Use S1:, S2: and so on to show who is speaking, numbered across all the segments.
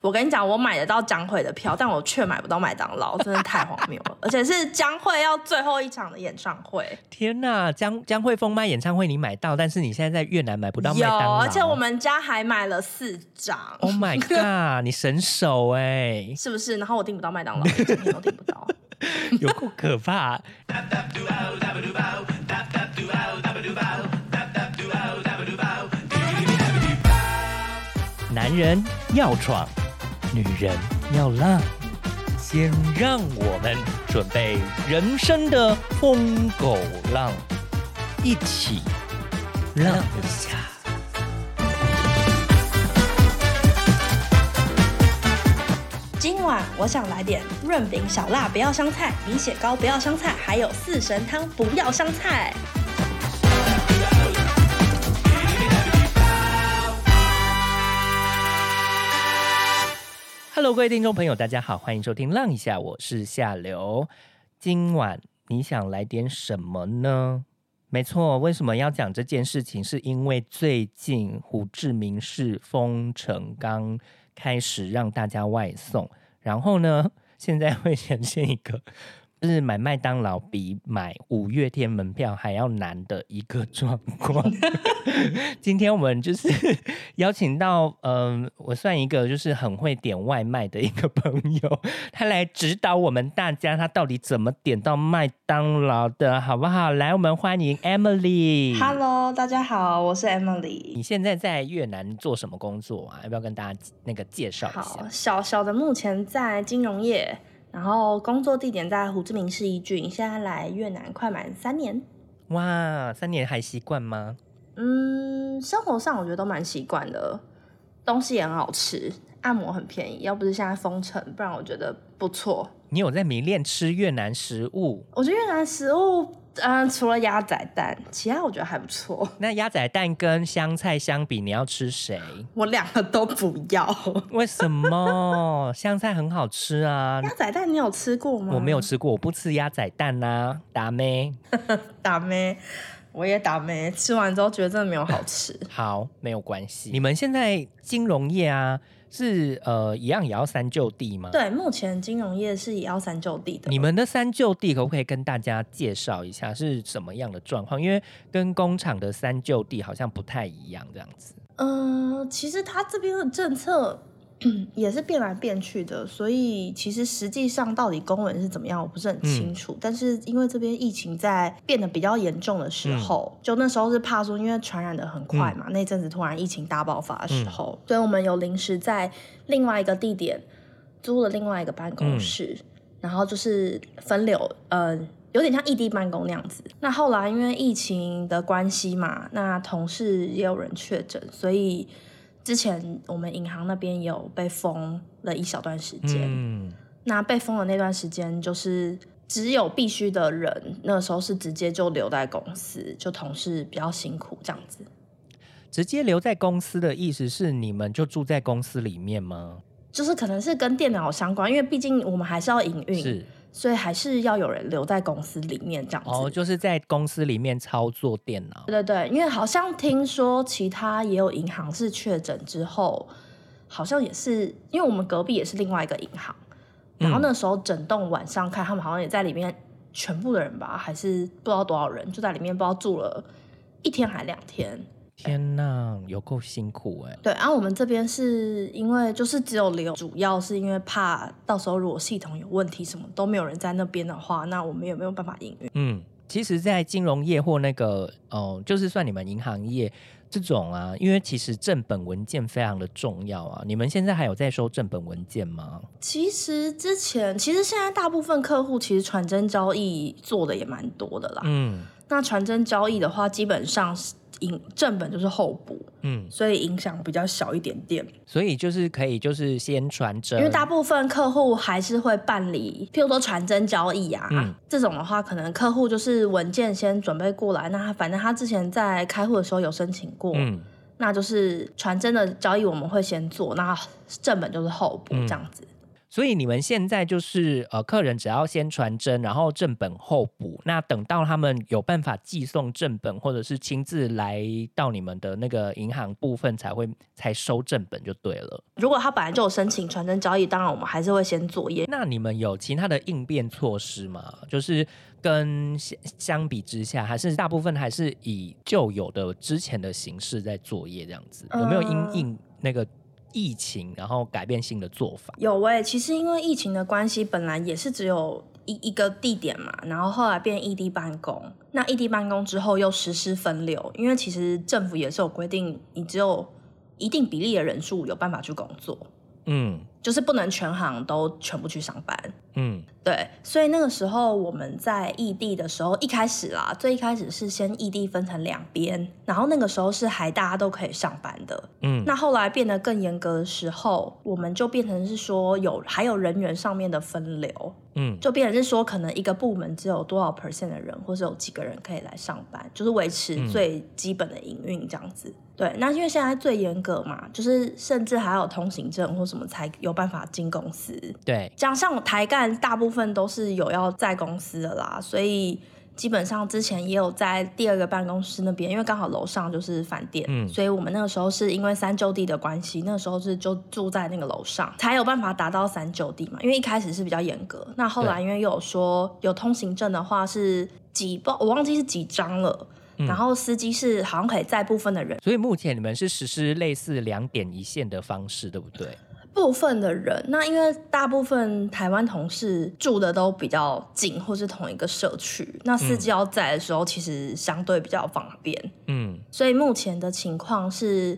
S1: 我跟你讲，我买得到江蕙的票，但我却买不到麦当劳，真的太荒谬了。而且是江蕙要最后一场的演唱会，
S2: 天呐，江江蕙封麦演唱会你买到，但是你现在在越南买不到麦
S1: 有，
S2: 当劳，
S1: 而且我们家还买了四张
S2: ，，Oh my god，你神手哎、
S1: 是不是？然后我订不到麦当劳，一整天都订不到。
S2: 有够可怕。男人要闯，女人要浪，先让我们准备人生的疯狗浪，一起浪一下。
S1: 今晚我想来点润饼小辣，不要香菜；米血糕不要香菜，还有四神汤不要香菜。
S2: Hello，各位听众朋友，大家好，欢迎收听《浪一下》，我是夏流。今晚你想来点什么呢？没错，为什么要讲这件事情？是因为最近胡志明市封城刚开始让大家外送，然后呢，现在会呈现一个就是买麦当劳比买五月天门票还要难的一个状况。今天我们就是 邀请到，嗯、我算一个就是很会点外卖的一个朋友，他来指导我们大家，他到底怎么点到麦当劳的，好不好？来，我们欢迎 Emily。
S1: Hello，大家好，我是 Emily
S2: 你。现在在越南做什么工作啊？要不要跟大家那个介绍一
S1: 好，
S2: 下？
S1: 小小的目前在金融业，然后工作地点在胡志明市一郡，现在来越南快满三年。
S2: 哇，三年还习惯吗？
S1: 嗯，生活上我觉得都蛮习惯的，东西也很好吃，按摩很便宜。要不是现在封城，不然我觉得不错。
S2: 你有在迷恋吃越南食物？
S1: 我觉得越南食物，嗯、除了鸭仔蛋，其他我觉得还不错。
S2: 那鸭仔蛋跟香菜相比，你要吃谁？
S1: 我两个都不要。
S2: 为什么？香菜很好吃啊！
S1: 鸭仔蛋你有吃过吗？
S2: 我没有吃过，我不吃鸭仔蛋呐、达妹。
S1: 打咩，我也打咩。吃完之后觉得真的没有好吃。
S2: 好，没有关系。你们现在金融业啊，是呃一样也要三就地吗？。
S1: 对，目前金融业是也要三就地的。
S2: 你们的三就地可不可以跟大家介绍一下是什么样的状况？因为跟工厂的三就地好像不太一样，这样子。
S1: 嗯、其实它这边的政策 也是变来变去的，所以其实实际上到底公文是怎么样，我不是很清楚。但是因为这边疫情在变得比较严重的时候，就那时候是怕说，因为传染的很快嘛，那阵子突然疫情大爆发的时候，所以我们有临时在另外一个地点租了另外一个办公室，然后就是分流，呃。有点像异地办公那样子。那后来因为疫情的关系嘛，那同事也有人确诊，所以之前我们银行那边有被封了一小段时间。
S2: 嗯，
S1: 那被封的那段时间，就是只有必须的人，那时候是直接就留在公司，就同事比较辛苦这样子。
S2: 直接留在公司的意思是你们就住在公司里面吗？
S1: 就是可能是跟电脑相关，因为毕竟我们还是要营运，
S2: 是
S1: 所以还是要有人留在公司里面这样子。
S2: 哦，就是在公司里面操作电脑。
S1: 对对对，因为好像听说其他也有银行是确诊之后，好像也是因为我们隔壁也是另外一个银行，然后那时候整栋晚上看他们好像也在里面，全部的人吧，还是不知道多少人就在里面，不知道住了一天还两天。
S2: 天呐，有够辛苦哎、
S1: 对，然、后我们这边是因为就是只有留，主要是因为怕到时候如果系统有问题，什么都没有人在那边的话，那我们也没有办法营运。
S2: 嗯，其实，在金融业或那个哦、就是算你们银行业这种啊，因为其实正本文件非常的重要啊。你们现在还有在收正本文件吗？
S1: 其实之前，其实现在大部分客户其实传真交易做的也蛮多的啦。
S2: 嗯
S1: 那传真交易的话，基本上是影正本就是后补，
S2: 嗯，
S1: 所以影响比较小一点点。
S2: 所以就是可以就是先传真，
S1: 因为大部分客户还是会办理，譬如说传真交易啊，
S2: 嗯。
S1: 这种的话，可能客户就是文件先准备过来，那他反正他之前在开户的时候有申请过，
S2: 嗯。
S1: 那就是传真的交易我们会先做，那正本就是后补
S2: 嗯。
S1: 这样子。
S2: 所以你们现在就是呃，客人只要先传真，然后正本后补。那等到他们有办法寄送正本，或者是亲自来到你们的那个银行部分，才会才收正本就对了。
S1: 如果他本来就有申请传真交易，当然我们还是会先作业。
S2: 那你们有其他的应变措施吗？就是跟相相比之下，还是大部分还是以旧有的之前的形式在作业这样子？有没有因应那个？疫情，然后改变性的做法。
S1: 有诶，其实因为疫情的关系，本来也是只有一一个地点嘛，然后后来变异地办公。那异地办公之后又实施分流，因为其实政府也是有规定，你只有一定比例的人数有办法去工作。嗯。就是不能全行都全部去上班，嗯，对，所以那个时候我们在异地的时候，一开始啦，最一开始是先异地分成两边，然后那个时候是还大家都可以上班的，嗯，那后来变得更严格的时候，我们就变成是说有还有人员上面的分流，嗯，就变成是说可能一个部门只有多少 percent 的人，或是有几个人可以来上班，就是维持最基本的营运这样子。对，那因为现在最严格嘛，就是甚至还有通行证或什么才有。办法进公司，
S2: 对，
S1: 这样像台干大部分都是有要在公司的啦，所以基本上之前也有在第二个办公室那边，因为刚好楼上就是饭店，嗯，所以我们那个时候是因为三舅地的关系，那个时候是就住在那个楼上，才有办法达到三舅地嘛。因为一开始是比较严格，那后来因为有说有通行证的话是几包，我忘记是几张了，然后司机是好像可以载部分的人，
S2: 所以目前你们是实施类似两点一线的方式，对不对？
S1: 部分的人，那因为大部分台湾同事住的都比较近，或是同一个社区，那司机要在的时候，其实相对比较方便。嗯，所以目前的情况是，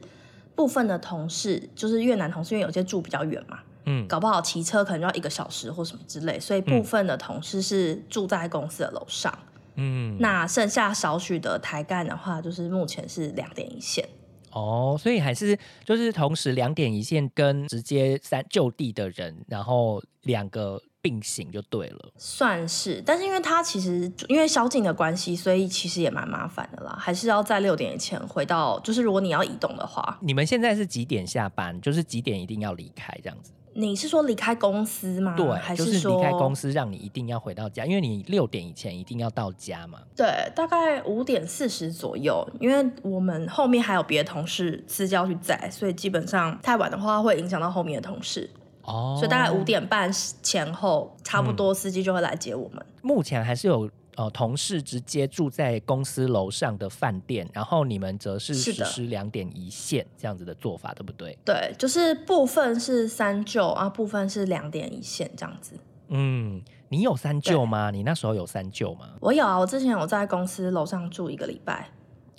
S1: 部分的同事就是越南同事，因为有些住比较远嘛，嗯，搞不好骑车可能要一个小时或什么之类，所以部分的同事是住在公司的楼上。嗯，那剩下少许的台干的话，就是目前是两点一线。
S2: 哦，所以还是就是同时两点一线跟直接三就地的人，然后两个并行就对了。
S1: 算是，但是因为他其实因为宵禁的关系，所以其实也蛮麻烦的啦，还是要在六点以前回到。就是如果你要移动的话，
S2: 你们现在是几点下班？就是几点一定要离开这样子？
S1: 你是说离开公司吗？
S2: 对，
S1: 还
S2: 是
S1: 说
S2: 离开公司让你一定要回到家？因为你六点以前一定要到家嘛。
S1: 对，大概五点四十左右，因为我们后面还有别的同事私交去载，所以基本上太晚的话会影响到后面的同事。哦，所以大概五点半前后，差不多司机就会来接我们。
S2: 目前还是有。呃，同事直接住在公司楼上的饭店，然后你们则是实施两点一线这样子的做法，对不对？
S1: 对，就是部分是三舅啊，部分是两点一线这样子。
S2: 嗯，你有三舅吗？你那时候有三舅吗？
S1: 我有啊，我之前有在公司楼上住一个礼拜，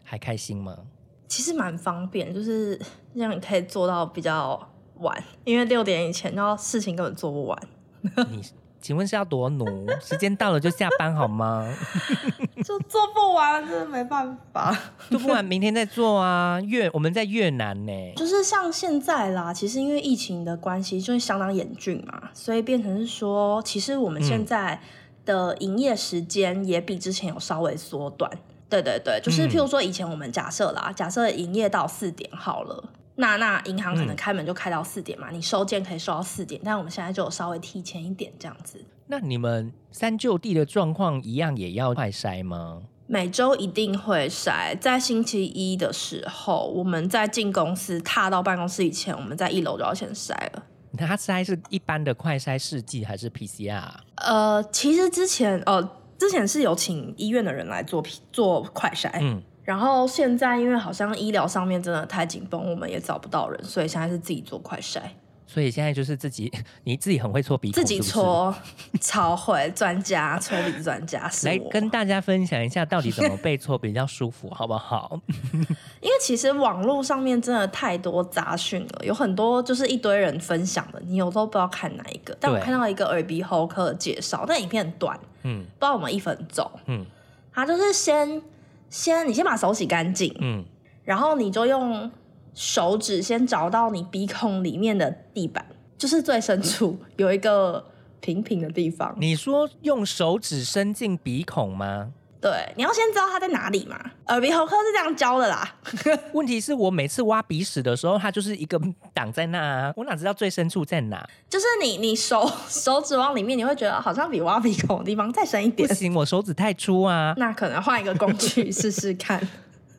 S2: 还开心吗？
S1: 其实蛮方便，就是 让你可以做到比较晚，因为六点以前然后事情根本做不完。
S2: 你。请问是要多努？时间到了就下班好吗？
S1: 就做不完，真的没办法。
S2: 做不完，明天再做啊。越我们在越南呢，
S1: 就是像现在啦，其实因为疫情的关系，就是相当严峻嘛，所以变成是说，其实我们现在的营业时间也比之前有稍微缩短。对对对，就是譬如说以前我们假设啦，假设营业到四点好了。那那银行可能开门就开到四点嘛，你收件可以收到四点，但我们现在就稍微提前一点这样子。
S2: 那你们三就地的状况一样也要快筛吗？
S1: 每周一定会筛，在星期一的时候，我们在进公司踏到办公室以前，我们在一楼就要先筛了。
S2: 他筛是一般的快筛试剂还是 PCR？
S1: 呃，其实之前呃之前是有请医院的人来做做快筛，嗯。然后现在因为好像医疗上面真的太紧绷，我们也找不到人，所以现在是自己做快筛。
S2: 所以现在就是自己，你自己很会搓鼻，
S1: 自己搓，超会，专家搓鼻专家是
S2: 来跟大家分享一下到底怎么被搓比较舒服，好不好？
S1: 因为其实网络上面真的太多杂讯了，有很多就是一堆人分享的，你有时候不知道看哪一个。但我看到一个耳鼻喉科的介绍，但影片很短，嗯，不知道我们一分钟，嗯，他就是先。先，你先把手洗干净，嗯，然后你就用手指先找到你鼻孔里面的地板，就是最深处有一个平平的地方。
S2: 你说用手指伸进鼻孔吗？
S1: 对，你要先知道它在哪里嘛。耳鼻喉科是这样教的啦。
S2: 问题是我每次挖鼻屎的时候，它就是一个挡在那啊，我哪知道最深处在哪？
S1: 就是你你手 手指往里面，你会觉得好像比挖鼻孔的地方再深一点。
S2: 不行，我手指太粗啊。
S1: 那可能换一个工具试试看。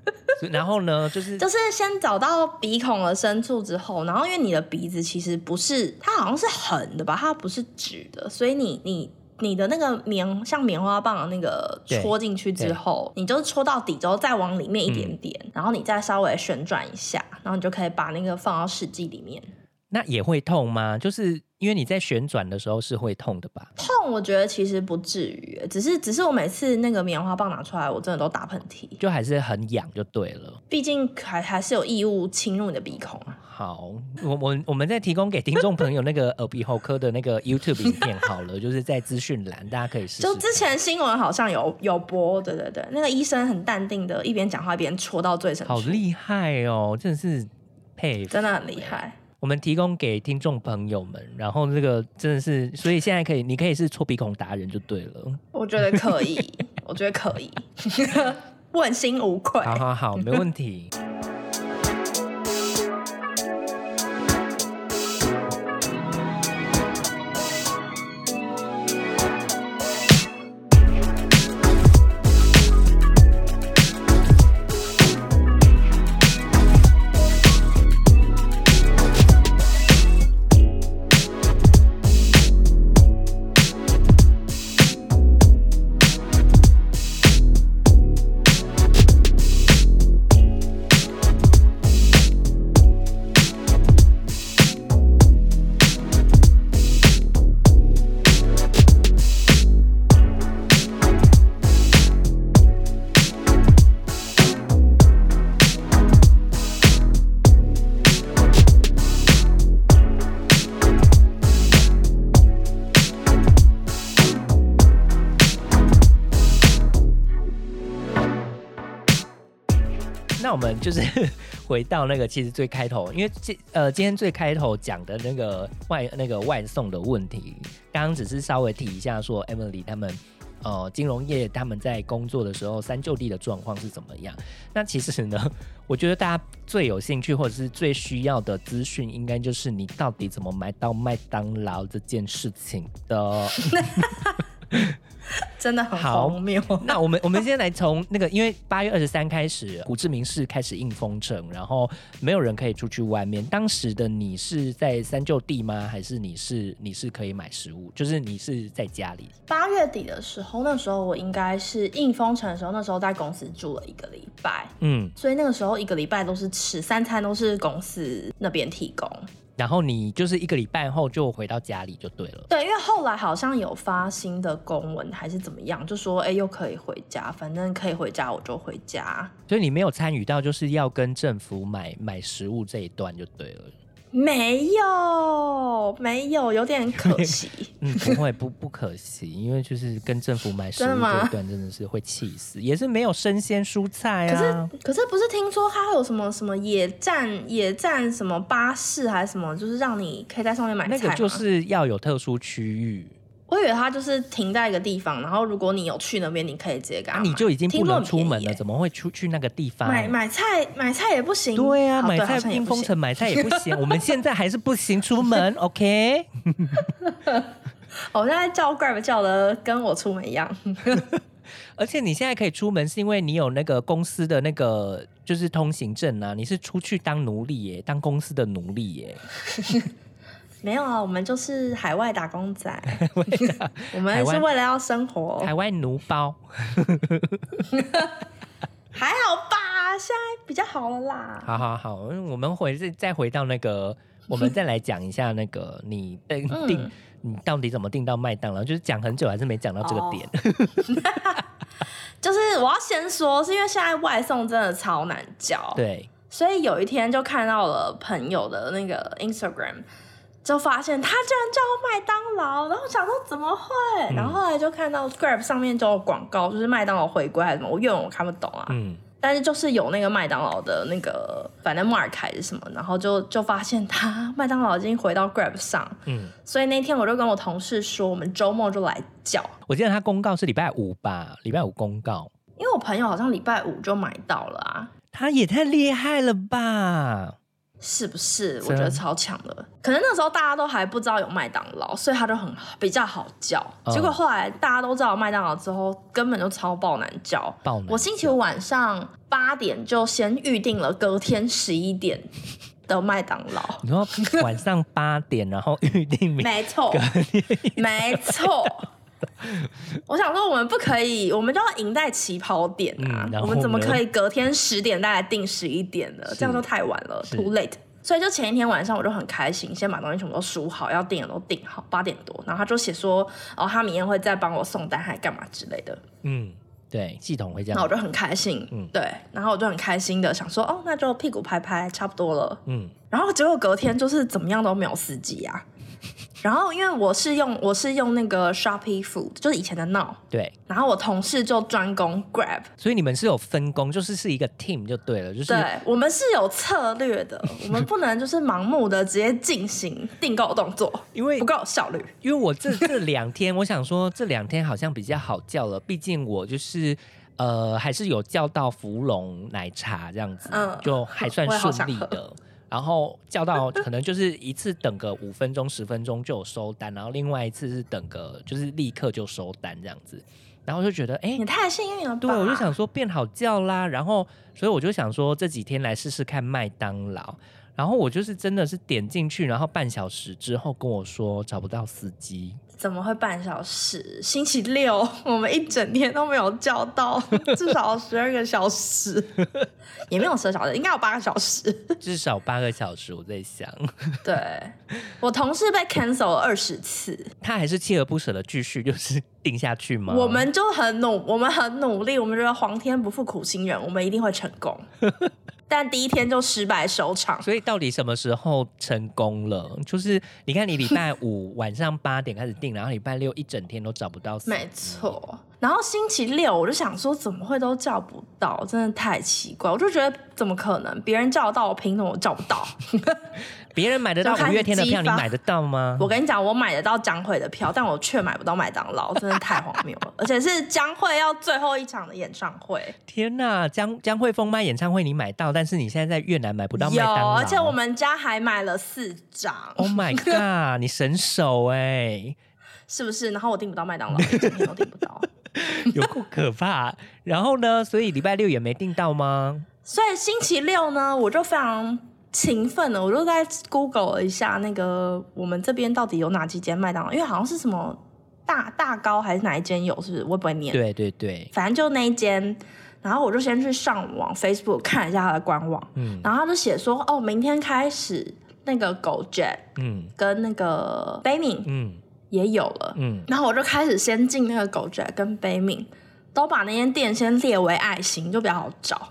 S2: 然后呢，就是
S1: 就是先找到鼻孔的深处之后，然后因为你的鼻子其实不是，它好像是横的吧，它不是直的，所以你你你的那个棉像棉花棒的那个戳进去之后，你就戳到底之后再往里面一点点，然后你再稍微旋转一下，然后你就可以把那个放到试剂里面。
S2: 那也会痛吗？就是因为你在旋转的时候是会痛的吧？
S1: 痛，我觉得其实不至于，只是只是我每次那个棉花棒拿出来，我真的都打喷嚏，
S2: 就还是很痒，就对了。
S1: 毕竟还还是有异物侵入你的鼻孔啊。
S2: 好，我我我们再提供给听众朋友那个耳鼻喉科的那个 YouTube 影片好了，就是在资讯栏，大家可以试。
S1: 就之前新闻好像有有播，对对对，那个医生很淡定的，一边讲话一边戳到最深处。
S2: 好厉害哦，真的是佩服，
S1: 真的很厉害。
S2: 我们提供给听众朋友们，然后这个真的是，所以现在可以，你可以是搓鼻孔达人就对了。
S1: 我觉得可以，我觉得可以，问心无愧。
S2: 好好好，没问题。就是 回到那个，其实最开头，因为今呃今天最开头讲的那个外那个外送的问题，刚刚只是稍微提一下说，Emily 他们呃金融业他们在工作的时候三就地的状况是怎么样？那其实呢，我觉得大家最有兴趣或者是最需要的资讯，应该就是你到底怎么买到麦当劳这件事情的。
S1: 真的很荒谬。
S2: 那我们我们先来从那个，因为八月二十三开始，胡志明市开始印封城，然后没有人可以出去外面。当时的你是在三舅地吗？还是你是你是可以买食物？就是你是在家里？
S1: 八月底的时候，那时候我应该是印封城的时候，那时候在公司住了一个礼拜，嗯，所以那个时候一个礼拜都是吃三餐都是公司那边提供。
S2: 然后你就是一个礼拜后就回到家里就对了。
S1: 对，因为后来好像有发新的公文还是怎么样，就说哎又可以回家，反正可以回家我就回家。
S2: 所以你没有参与到就是要跟政府买买食物这一段就对了。
S1: 没有，没有，有点可惜。
S2: 嗯，不会，不不可惜，因为就是跟政府买食物这一段真的是会气死，也是没有生鲜蔬菜
S1: 啊。可是，可是不是听说它有什么什么野战野战什么巴士还是什么，就是让你可以在上面买菜
S2: 那个就是要有特殊区域。
S1: 我以为他就是停在一个地方，然后如果你有去那边，你可以直接给他。
S2: 你就已经不能出门了，怎么会出去那个地方？
S1: 买买菜买菜也不行。
S2: 对啊，买菜冰封城买菜也不行。我们现在还是不行出门，OK？
S1: 我现在叫 Grab 叫的跟我出门一样。
S2: 而且你现在可以出门，是因为你有那个公司的那个就是通行证啊。你是出去当奴隶耶，当公司的奴隶耶。
S1: 没有啊，我们就是海外打工仔，我们是为了要生活。
S2: 海外奴包，
S1: 还好吧？现在比较好了啦。
S2: 好好好，我们回再回到那个，我们再来讲一下那个你订订，你到底怎么订到麦当劳？就是讲很久还是没讲到这个点。
S1: 就是我要先说，是因为现在外送真的超难叫，
S2: 对，
S1: 所以有一天就看到了朋友的那个 Instagram。就发现他居然叫麦当劳，然后想说怎么会？然后后来就看到 Grab 上面就有广告，就是麦当劳回归还是什么，我因为我看不懂啊。嗯。但是就是有那个麦当劳的那个，反正 Mark 还是什么，然后就就发现他麦当劳已经回到 Grab 上，
S2: 嗯，
S1: 所以那天我就跟我同事说，我们周末就来叫，
S2: 我记得他公告是礼拜五吧，礼拜五公告，
S1: 因为我朋友好像礼拜五就买到了啊，
S2: 他也太厉害了吧！
S1: 是不是？我觉得超强的。可能那时候大家都还不知道有麦当劳，所以他就很比较好叫。
S2: 嗯
S1: 结果后来大家都知道有麦当劳之后，根本就超爆难叫。
S2: 爆难
S1: 我星期五晚上八点就先预定了隔天十一点的麦当劳。
S2: 你说晚上八点，然后预定明
S1: 没错，没错。我想说，我们不可以，我们就要赢在起跑点啊！
S2: 嗯
S1: 我们怎么可以隔天十点再来定十一点呢？这样就太晚了，too late。所以就前一天晚上我就很开心，先把东西全部都输好，要订的都订好，八点多，然后他就写说，哦，他明天会再帮我送单，还干嘛之类的。
S2: 嗯，对，系统会这样，
S1: 那我就很开心，
S2: 嗯
S1: 对，然后我就很开心的想说，哦，那就屁股拍拍，差不多了。
S2: 嗯，
S1: 然后结果隔天就是怎么样都没有司机啊。然后因为我是用我是用那个 Shopee Food，就是以前的 Now，
S2: 对，
S1: 然后我同事就专攻 Grab，
S2: 所以你们是有分工，就是是一个 team 就对了，就是
S1: 对我们是有策略的，我们不能就是盲目的直接进行订购动作，
S2: 因为
S1: 不够有效率。
S2: 因为我这 这两天，我想说这两天好像比较好叫了，毕竟我就是呃还是有叫到芙蓉奶茶这样子，
S1: 嗯
S2: 就还算顺利的。然后叫到可能就是一次等个五分钟十分钟就有收单，然后另外一次是等个就是立刻就收单这样子，然后就觉得哎。
S1: 你太幸运了吧？
S2: 对，我就想说变好叫啦，然后所以我就想说这几天来试试看麦当劳，然后我就是真的是点进去，然后半小时之后跟我说找不到司机，
S1: 怎么会半小时？星期六我们一整天都没有叫到，至少十二个小时，也没有十二小时，应该有八个小时。
S2: 至少八个小时，我在想，
S1: 对我同事被 cancel 了二十次，
S2: 他还是锲而不舍的继续就是定下去吗？
S1: 我们就很努，我们很努力，我们觉得皇天不负苦心人，我们一定会成功。但第一天就失败收场，
S2: 所以到底什么时候成功了？就是你看，你礼拜五 晚上八点开始订，然后礼拜六一整天都找不到
S1: 没错。然后星期六我就想说，怎么会都叫不到？真的太奇怪，我就觉得怎么可能？别人叫得到，我凭什么我叫不到？
S2: 别人买得到五月天的票，你买得到吗？
S1: 我跟你讲，我买得到江蕙的票，但我却买不到麦当劳，真的太荒谬了。而且是江蕙要最后一场的演唱会，
S2: 天呐，江江惠峰麦演唱会你买到，但是你现在在越南买不到麦
S1: 有，
S2: 当劳，
S1: 而且我们家还买了四张
S2: ，，Oh my god，你神手哎、
S1: 是不是？然后我订不到麦当劳，一整天都订不到。
S2: 有够可怕。然后呢，所以礼拜六也没订到吗？
S1: 所以星期六呢，我就非常勤奋的，我就在 Google 了一下那个我们这边到底有哪几间麦当劳，因为好像是什么大大高还是哪一间有，是不是？我也不会念。
S2: 对对对，
S1: 反正就那一间，然后我就先去上网 Facebook 看一下它的官网，
S2: 嗯。
S1: 然后他就写说，哦，明天开始那个狗 Jet
S2: 嗯。
S1: 跟那个 b a m i n
S2: 嗯。
S1: 也有了，
S2: 嗯，
S1: 然后我就开始先进那个狗 Jet 跟 b a m i n 都把那间店先列为爱心，就比较好找，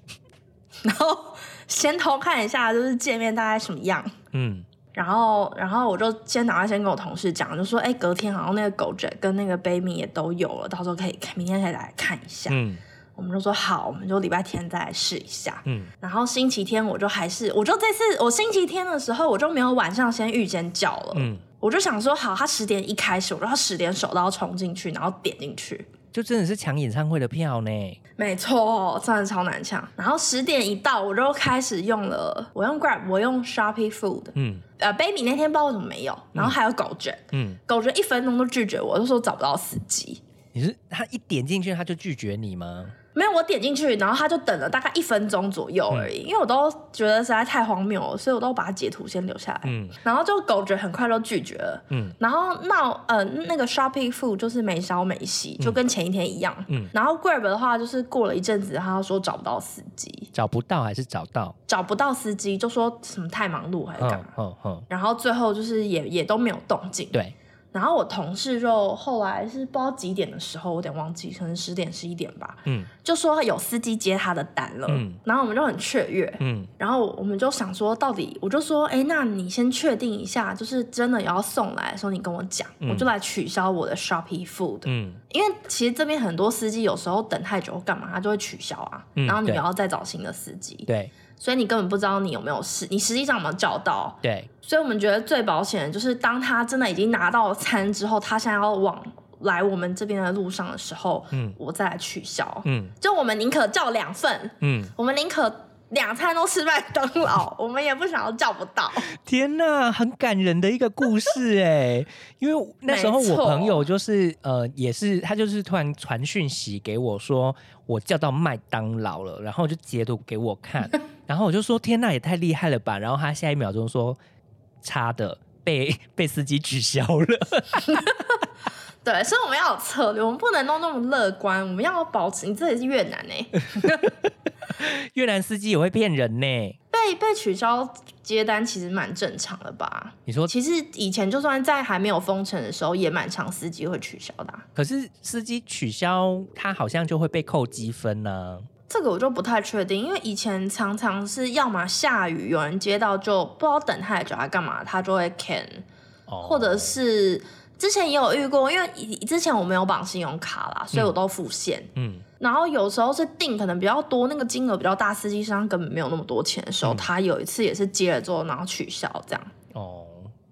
S1: 然后先偷看一下，就是界面大概什么样。
S2: 嗯
S1: 然后，然后我就先赶快先跟我同事讲，就说，哎，隔天好像那个狗 Jet 跟那个 Baby 也都有了，到时候可以看，明天可以来看一下。
S2: 嗯
S1: 我们就说好，我们就礼拜天再来试一下。
S2: 嗯，
S1: 然后星期天我就还是，我就这次我星期天的时候我就没有晚上先预先叫了，
S2: 嗯
S1: 我就想说好，他十点一开始，我就要十点手刀冲进去，然后点进去。
S2: 就真的是抢演唱会的票呢。
S1: 没错，真的超难抢。然后十点一到，我就开始用了，我用 Grab，我用 Shopee Food。
S2: 嗯
S1: 呃，Baby 那天不知道为什么没有，然后还有狗卷，
S2: 嗯，
S1: 狗卷一分钟都拒绝我，就说找不到司机。
S2: 你是他一点进去他就拒绝你吗？
S1: 没有，我点进去，然后他就等了大概一分钟左右而已，因为我都觉得实在太荒谬了，所以我都把它截图先留下来。
S2: 嗯
S1: 然后就狗觉很快就拒绝了。
S2: 嗯
S1: 然后闹呃那个 shopping Food 就是没消没息，就跟前一天一样。
S2: 嗯
S1: 然后 Grab 的话就是过了一阵子，他说找不到司机，
S2: 找不到还是找到？
S1: 找不到司机就说什么太忙碌还是干
S2: 嗯
S1: 嘛。
S2: 嗯嗯，
S1: 然后最后就是也也都没有动静。
S2: 对，
S1: 然后我同事就后来是不知道几点的时候，我有点忘记，可能十点十一点吧，
S2: 嗯。
S1: 就说有司机接他的单了，
S2: 嗯。
S1: 然后我们就很雀跃，
S2: 嗯。
S1: 然后我们就想说，到底我就说，哎，那你先确定一下，就是真的要送来的时候，你跟我讲，我就来取消我的 Shopee Food，、
S2: 嗯。
S1: 因为其实这边很多司机有时候等太久干嘛，他就会取消啊，
S2: 嗯
S1: 然后你
S2: 对。
S1: 要再找新的司机，
S2: 对
S1: 所以你根本不知道你有没有事，你实际上有没有叫到，
S2: 对，
S1: 所以我们觉得最保险的就是当他真的已经拿到餐之后，他现在要往来我们这边的路上的时候，
S2: 嗯
S1: 我再来取消，
S2: 嗯
S1: 就我们宁可叫两份，
S2: 嗯，
S1: 我们宁可。两餐都吃麦当劳，我们也不想要叫不到。
S2: 天哪，很感人的一个故事 哎！因为那时候我朋友就是呃，也是他就是突然传讯息给我说，我叫到麦当劳了，然后就截图给我看，然后我就说天呐，也太厉害了吧！然后他下一秒钟说差的被 被司机取消了。
S1: 对，所以我们要有策略，我们不能弄那么乐观，我们要保持。你这里是越南呢、
S2: 越南司机也会骗人呢。
S1: 被被取消接单其实蛮正常的吧？
S2: 你说，
S1: 其实以前就算在还没有封城的时候，也蛮常司机会取消的啊、
S2: 可是司机取消，他好像就会被扣积分呢、
S1: 这个我就不太确定，因为以前常常是要么下雨，有人接到就不知道等太久还干嘛，他就会 can，
S2: 哦，
S1: 或者是之前也有遇过，因为之前我没有绑信用卡啦，所以我都付现。
S2: 嗯
S1: 然后有时候是订可能比较多，那个金额比较大，司机身上根本没有那么多钱的时候，
S2: 嗯
S1: 他有一次也是接了之后，然后取消这样。
S2: 哦，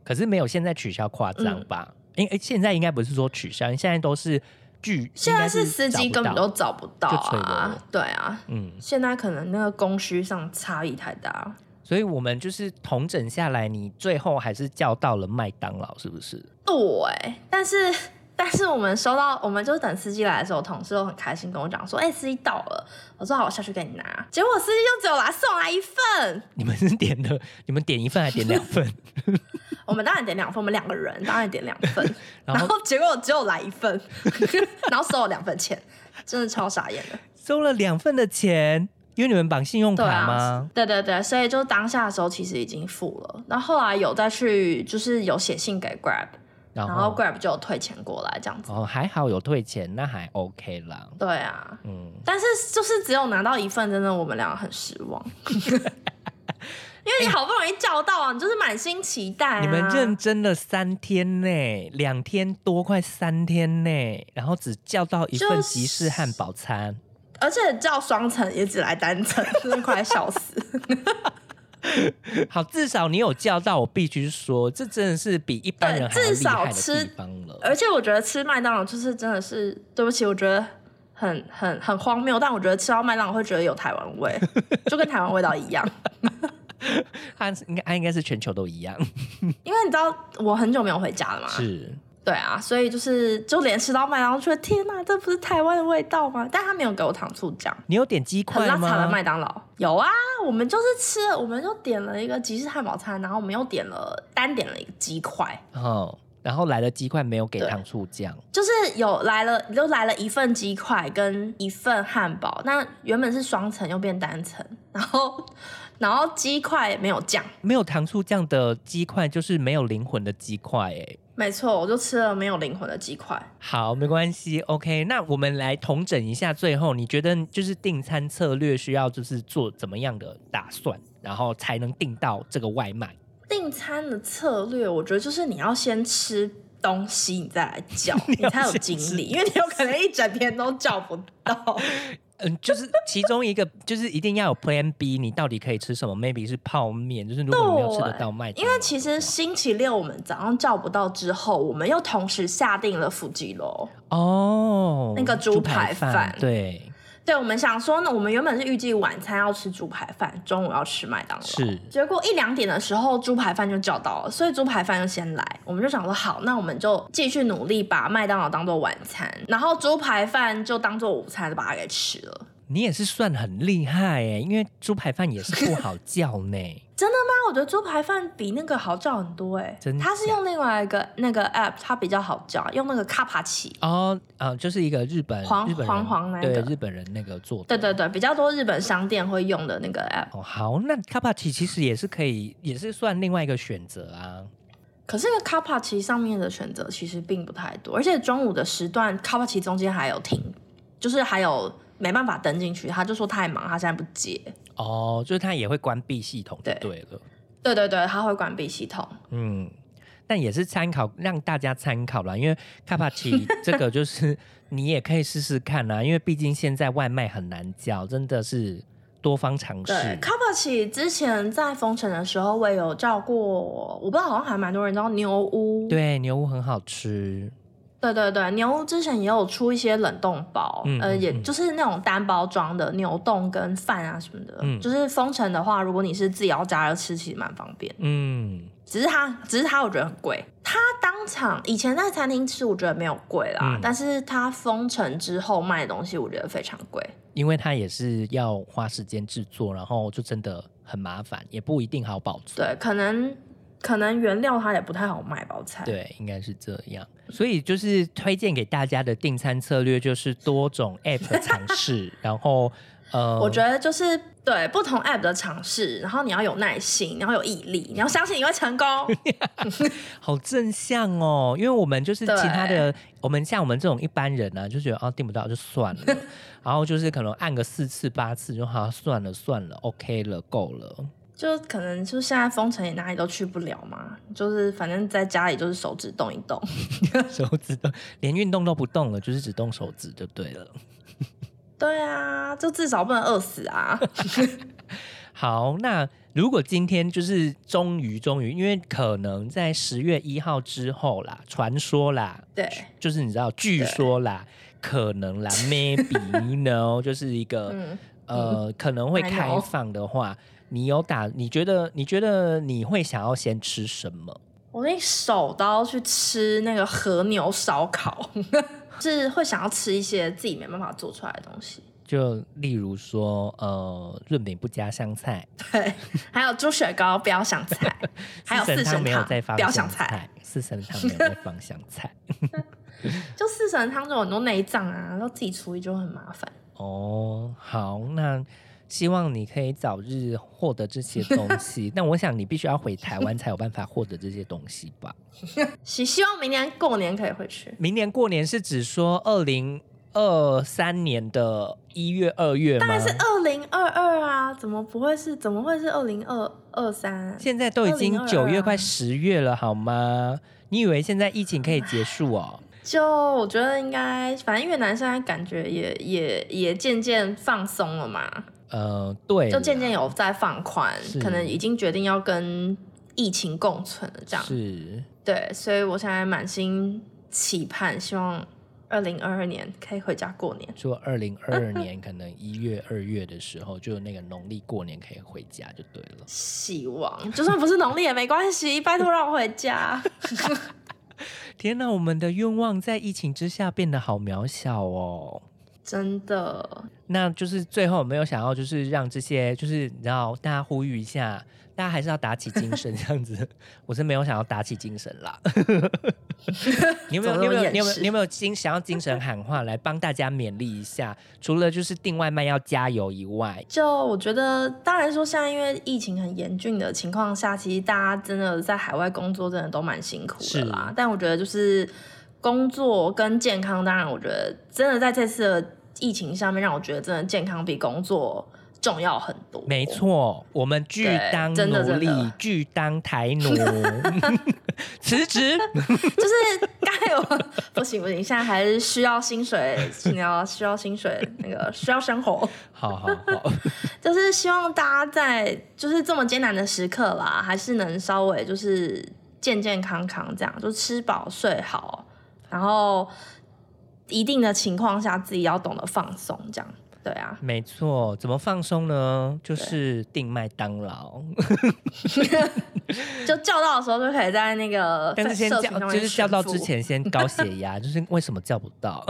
S2: 可是没有现在取消夸张
S1: 嗯
S2: 吧？因为现在应该不是说取消，现在都是拒，
S1: 现在
S2: 是
S1: 司机根本都找不到啊，对啊，
S2: 嗯，
S1: 现在可能那个供需上差异太大。
S2: 所以我们就是统整下来，你最后还是叫到了麦当劳，是不是？
S1: 对，但是但是我们收到，我们就是等司机来的时候，同事都很开心跟我讲说：“哎、司机到了。”我说：“好，我下去给你拿。”结果司机就只有来送来一份。
S2: 你们是点的，你们点一份还点两份？
S1: 我们当然点两份，我们两个人当然点两份，
S2: 然后
S1: 然后结果只有来一份，然后收了两份钱，真的超傻眼的。
S2: 收了两份的钱，因为你们绑信用卡吗
S1: 啊？，对对对，所以就当下的时候其实已经付了，然后后来有再去就是有写信给 Grab，
S2: 然
S1: 然后 Grab 就有退钱过来这样子。
S2: 哦，还好有退钱，那还 OK 啦。
S1: 对啊，
S2: 嗯，
S1: 但是就是只有拿到一份，真的我们两个很失望。因为你好不容易叫到啊，你就是满心期待、啊。
S2: 你们认真了三天呢，两天多，快三天呢，然后只叫到一份
S1: 就是
S2: 吉士汉堡餐。
S1: 而且叫双层也只来单层，真的快笑死。
S2: 好，至少你有叫到，我必须说，这真的是比一般人还厉害的
S1: 少吃
S2: 地方了。
S1: 而且我觉得吃麦当劳就是真的是，对不起，我觉得很很很荒谬，但我觉得吃到麦当劳会觉得有台湾味，就跟台湾味道一样。
S2: 它应该它应该是全球都一样，
S1: 因为你知道我很久没有回家了嘛，
S2: 是。
S1: 对啊，所以就是就连吃到麦当劳，觉得天哪，这不是台湾的味道吗？但他没有给我糖醋酱。
S2: 你有点鸡块
S1: 很拉茶的
S2: 吗？
S1: 麦当劳。有啊，我们就是吃了，我们就点了一个吉士汉堡餐，然后我们又点了单点了一个鸡块，
S2: 哦，然后来了鸡块没有给糖醋酱，
S1: 就是有来了，就来了一份鸡块跟一份汉堡，那原本是双层又变单层，然后然后鸡块没有酱，
S2: 没有糖醋酱的鸡块就是没有灵魂的鸡块哎。
S1: 没错，我就吃了没有灵魂的鸡块。
S2: 好，没关系，OK。那我们来统整一下，最后你觉得就是订餐策略需要就是做怎么样的打算，然后才能订到这个外卖？
S1: 订餐的策略，我觉得就是你要先吃东西，你再来叫，
S2: 你
S1: 你才有精力，因为你有可能一整天都叫不到。
S2: 嗯，就是其中一个就是一定要有 Plan B，你到底可以吃什么？Maybe 是泡面，就是如果你没有吃得到麦当，
S1: 因为其实星期六我们早上叫不到之后，我们又同时下定了腹肌楼。
S2: 哦，
S1: 那个猪排饭
S2: 对，
S1: 对，我们想说呢，我们原本是预计晚餐要吃猪排饭，中午要吃麦当劳。
S2: 是
S1: 结果一两点的时候，猪排饭就叫到了，所以猪排饭就先来。我们就想说，好，那我们就继续努力把麦当劳当做晚餐，然后猪排饭就当做午餐，就把它给吃了。
S2: 你也是算很厉害哎，因为猪排饭也是不好叫呢。
S1: 真的吗？我觉得猪排饭比那个好叫很多哎、
S2: 真
S1: 它是用另外一个那个 app，它比较好叫，用那个卡帕奇。
S2: 哦，啊，就是一个日本
S1: 黄
S2: 日本
S1: 黄黄那个
S2: 对日本人那个做的。
S1: 对对对，比较多日本商店会用的那个 app。
S2: 哦，好，那卡帕奇其实也是可以，也是算另外一个选择啊。
S1: 可是那个 Kappa 其上面的选择其实并不太多，而且中午的时段 Kappa 其中间还有停，就是还有没办法登进去，他就说太忙，他现在不接。
S2: 哦，就是它也会关闭系统，就对了。
S1: 对对对，他会关闭系统。
S2: 嗯，但也是参考让大家参考啦，因为 Kappa 奇 这个就是你也可以试试看啊，因为毕竟现在外卖很难叫，真的是。多方尝试。
S1: 对 c a p a c i 之前在封城的时候，我也有叫过，我不知道好像还蛮多人知道牛屋。
S2: 对，牛屋很好吃。
S1: 对对对，牛之前也有出一些冷冻包，呃，也就是那种单包装的牛冻跟饭啊什么的。嗯。就是封城的话，如果你是自己要加热吃，其实蛮方便。嗯。只是它，只是它，我觉得很贵。它当场以前在餐厅吃，我觉得没有贵啦。但是它封城之后卖的东西，我觉得非常贵。
S2: 因为它也是要花时间制作，然后就真的很麻烦，也不一定好保存。
S1: 对，可能可能原料它也不太好卖，包菜。
S2: 对，应该是这样。所以就是推荐给大家的订餐策略，就是多种 app 尝试，然后。
S1: 呃，我觉得就是对不同 app 的尝试，然后你要有耐心，你要有毅力，你要相信你会成功。
S2: 好正向哦，因为我们就是其他的，我们像我们这种一般人呢，就觉得啊订不到就算了，然后就是可能按个四次八次就好，算了算了，OK 了，够了。
S1: 就可能就现在封城也哪里都去不了嘛，就是反正在家里就是手指动一动，
S2: 手指动，连运动都不动了，就是只动手指就对了。
S1: 对啊，就至少不能饿死啊！
S2: 好，那如果今天就是终于终于，因为可能在十月一号之后啦，传说啦，
S1: 对，
S2: 就是你知道，据说啦，可能啦，maybe no，就是一个呃，可能会开放的话，你有打？你觉得？你觉得你会想要先吃什么？
S1: 我那手刀去吃那个和牛烧烤。是会想要吃一些自己没办法做出来的东西，
S2: 就例如说，呃，润饼不加香菜，
S1: 对，还有猪血糕不要香菜，还有四神汤不要香菜，
S2: 四神汤没有再放香菜，
S1: 就四神汤就有很多内脏啊，然后自己处理就很麻烦。
S2: 哦，好，那。希望你可以早日获得这些东 西，但我想你必须要回台湾才有办法获得这些东西吧。
S1: 希希望明年过年可以回去。
S2: 明年过年是指说二零二三年的一月、二月
S1: 吗？当然是二零二二啊！怎么不会是？怎么会是二零二二三？
S2: 现在都已经九月快十月了，好吗？你以为现在疫情可以结束哦？
S1: 就我觉得应该，反正越南现在感觉也也也渐渐放松了嘛。
S2: 呃，对，
S1: 就渐渐有在放宽，可能已经决定要跟疫情共存了，这样
S2: 是，
S1: 对，所以我现在满心期盼，希望二零二二年可以回家过年。
S2: 说二零二二年可能一月、二月的时候，就那个农历过年可以回家就对了。
S1: 希望就算不是农历也没关系，拜托让我回家。
S2: 天哪，我们的愿望在疫情之下变得好渺小哦。
S1: 真的，
S2: 那就是最后没有想要，就是让这些，就是你知道，大家呼吁一下，大家还是要打起精神，这样子。我是没有想要打起精神啦。你有没有？你有没有？你有没有？你有没有精想要精神喊话来帮大家勉励一下？除了就是订外卖要加油以外，
S1: 就我觉得，当然说现在因为疫情很严峻的情况下，其实大家真的在海外工作真的都蛮辛苦的啦。但我觉得就是。工作跟健康，当然，我觉得真的在这次的疫情上面，让我觉得真的健康比工作重要很多。
S2: 没错，我们拒当努力，拒当台奴，辞职。
S1: 就是该有不行不行，现在还是需要薪水，你要需要薪水，那个需要生活。
S2: 好 好好，
S1: 就是希望大家在就是这么艰难的时刻啦，还是能稍微就是健健康康这样，就吃饱睡好。然后，一定的情况下，自己要懂得放松，这样对啊，
S2: 没错。怎么放松呢？就是订麦当劳，
S1: 就叫到的时候就可以在那个，
S2: 但是先叫，就是叫到之前先高血压，就是为什么叫不到，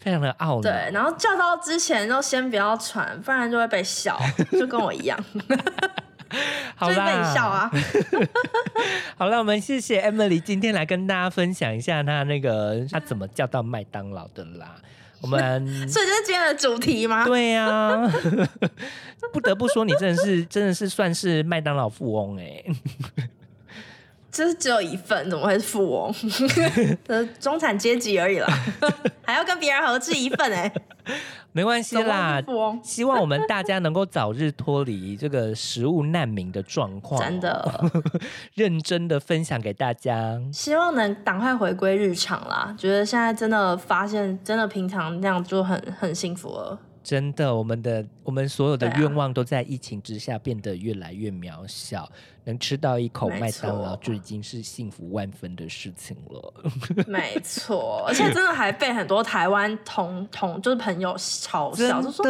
S2: 非常的懊恼。
S1: 对，然后叫到之前就先不要喘，不然就会被笑，就跟我一样。
S2: 好啦，
S1: 笑啊！
S2: 好了，我们谢谢 Emily 今天来跟大家分享一下她那个她怎么叫到麦当劳的啦。我们
S1: 所以这是今天的主题吗？
S2: 对呀，不得不说你真的是真的是算是麦当劳富翁哎。
S1: 就是只有一份，怎么会是富翁？呃，中产阶级而已啦，还要跟别人合制一份哎、
S2: 没关系啦，
S1: 富翁
S2: 希望我们大家能够早日脱离这个食物难民的状况，
S1: 真的，
S2: 认真的分享给大家。
S1: 希望能赶快回归日常啦。觉得现在真的发现，真的平常那样就很很幸福了。
S2: 真的，我们的我们所有的愿望都在疫情之下变得越来越渺小，能吃到一口
S1: 没
S2: 麦当劳就已经是幸福万分的事情了。
S1: 没错，而且真的还被很多台湾同同就是朋友嘲笑，就说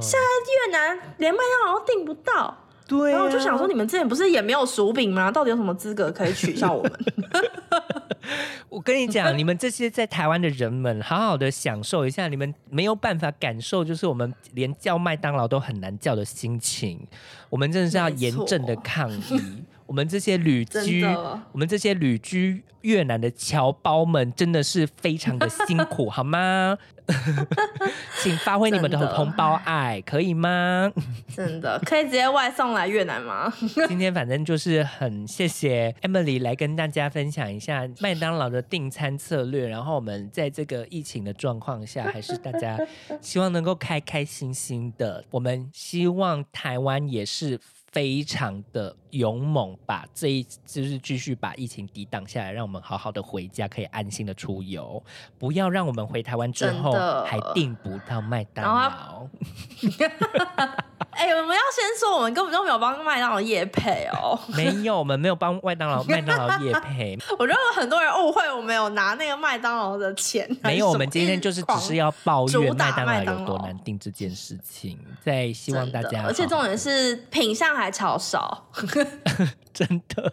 S1: 现在越南连麦当劳都订不到。
S2: 对、啊，
S1: 然后我就想说，你们之前不是也没有薯饼吗？到底有什么资格可以取笑我们？
S2: 我跟你讲，你们这些在台湾的人们，好好的享受一下，你们没有办法感受，就是我们连叫麦当劳都很难叫的心情。我们真的是要严正的抗议。我们这些旅居，我们这些旅居越南的侨胞们，真的是非常的辛苦，好吗？请发挥你们的同胞爱，可以吗？
S1: 真的可以直接外送来越南吗？
S2: 今天反正就是很谢谢 Emily 来跟大家分享一下麦当劳的订餐策略，然后我们在这个疫情的状况下，还是大家希望能够开开心心的。我们希望台湾也是。非常的勇猛，把这一就是继续把疫情抵挡下来，让我们好好的回家，可以安心的出游，不要让我们回台湾之后还订不到麦当劳。
S1: 哎、我们要先说，我们根本就没有帮麦当劳夜配哦。
S2: 没有，我们没有帮麦当劳 麦当劳业配，
S1: 我觉得有很多人误会我们有拿那个麦当劳的钱。
S2: 没有，我们今天就是只是要抱怨麦当劳有多难订这件事情，在希望大家好好，
S1: 而且重点是品相还超少，
S2: 真的。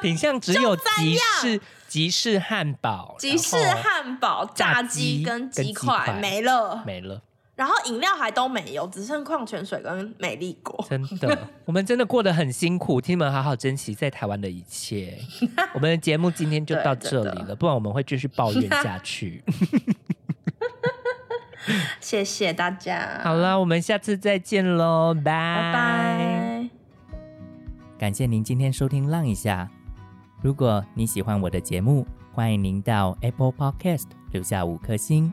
S2: 品相只有集市、集市汉堡、集市
S1: 汉堡、炸
S2: 炸鸡
S1: 鸡跟
S2: 跟鸡
S1: 块。没了，
S2: 没了，
S1: 然后饮料还都没有，只剩矿泉水跟美丽果。
S2: 真的，我们真的过得很辛苦，请你们好好珍惜在台湾的一切。我们的节目今天就到这里了，不然我们会继续抱怨下去。
S1: 谢谢大家，
S2: 好了，我们下次再见喽，拜
S1: 拜拜。
S2: 感谢您今天收听《浪一下》。如果你喜欢我的节目，欢迎您到 Apple Podcast 留下五颗星，